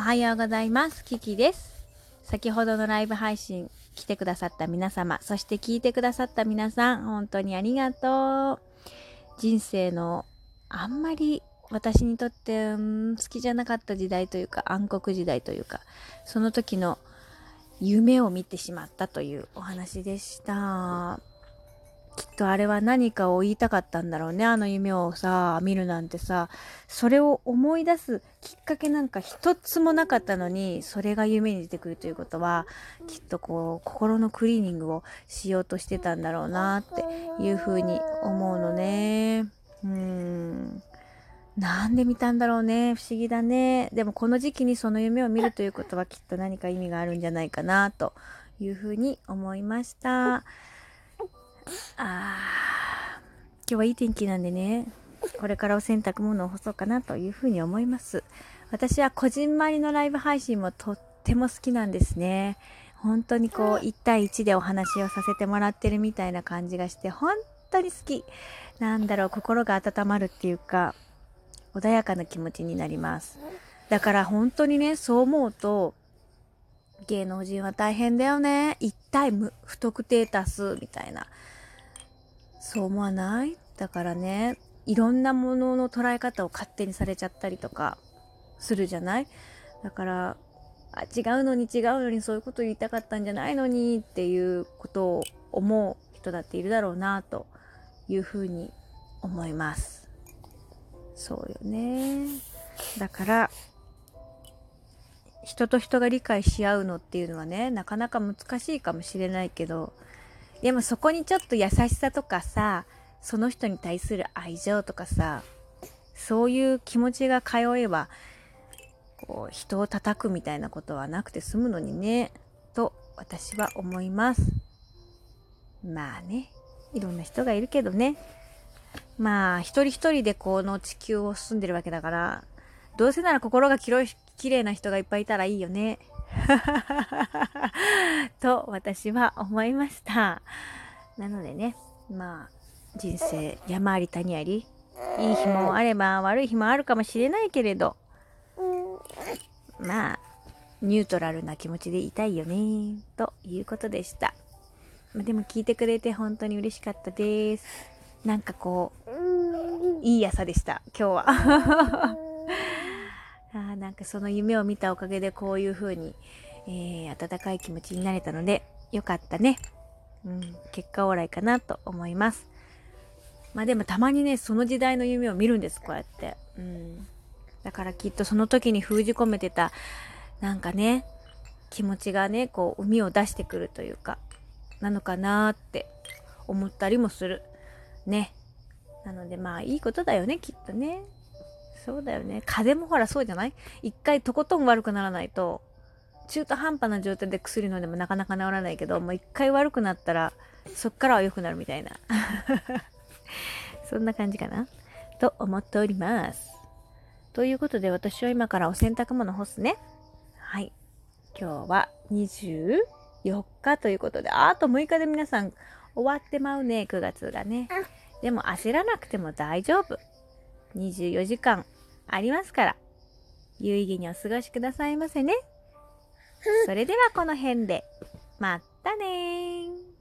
おはようございます。キキです。先ほどのライブ配信来てくださった皆様、そして聞いてくださった皆さん、本当にありがとう。人生のあんまり私にとって、うん好きじゃなかった時代というか暗黒時代というかその時の夢を見てしまったというお話でしたとあれは何かを言いたかったんだろうね。あの夢をさ見るなんてさ。それを思い出すきっかけなんか一つもなかったのにそれが夢に出てくるということはきっとこう心のクリーニングをしようとしてたんだろうなっていうふうに思うのね。うん。なんで見たんだろうね。不思議だね。でもこの時期にその夢を見るということはきっと何か意味があるんじゃないかなというふうに思いました。あー今日はいい天気なんでね。これからお洗濯物を干そうかなというふうに思います。私はこじんまりのライブ配信もとっても好きなんですね。本当にこう1対1でお話をさせてもらってるみたいな感じがして本当に好き。なんだろう心が温まるっていうか穏やかな気持ちになります。だから本当にねそう思うと芸能人は大変だよね。一対無不特定多数みたいなそう思わない？だからねいろんなものの捉え方を勝手にされちゃったりとかするじゃない？だからあ違うのに違うのにそういうこと言いたかったんじゃないのにっていうことを思う人だっているだろうなというふうに思います。そうよね。だから人と人が理解し合うのっていうのはねなかなか難しいかもしれないけどでもそこにちょっと優しさとかさその人に対する愛情とかさそういう気持ちが通えばこう人を叩くみたいなことはなくて済むのにねと私は思います。まあねいろんな人がいるけどね。まあ一人一人でこの地球を住んでるわけだからどうせなら心がきろい綺麗な人がいっぱいいたらいいよね。と私は思いました。なのでねまあ人生山あり谷ありいい日もあれば悪い日もあるかもしれないけれどまあニュートラルな気持ちでいたいよねということでした。まあでも聞いてくれて本当に嬉しかったです。なんかこういい朝でした今日は。あなんかその夢を見たおかげでこういう風に、えー温かい気持ちになれたのでよかったね、うん、結果オーライかなと思います。まあでもたまにねその時代の夢を見るんですこうやって、うん、だからきっとその時に封じ込めてたなんかね気持ちがねこう海を出してくるというかなのかなって思ったりもする。ね。なのでまあいいことだよねきっとね。そうだよね。風邪もほらそうじゃない？一回とことん悪くならないと中途半端な状態で薬飲んでもなかなか治らないけどもう一回悪くなったらそっからは良くなるみたいな。そんな感じかな？と思っております。ということで私は今からお洗濯物干すね。はい。今日は24日ということであと6日で皆さん終わってまうね。9月がね。でも焦らなくても大丈夫。24時間ありますから。有意義にお過ごしくださいませね。それではこの辺で。まったねー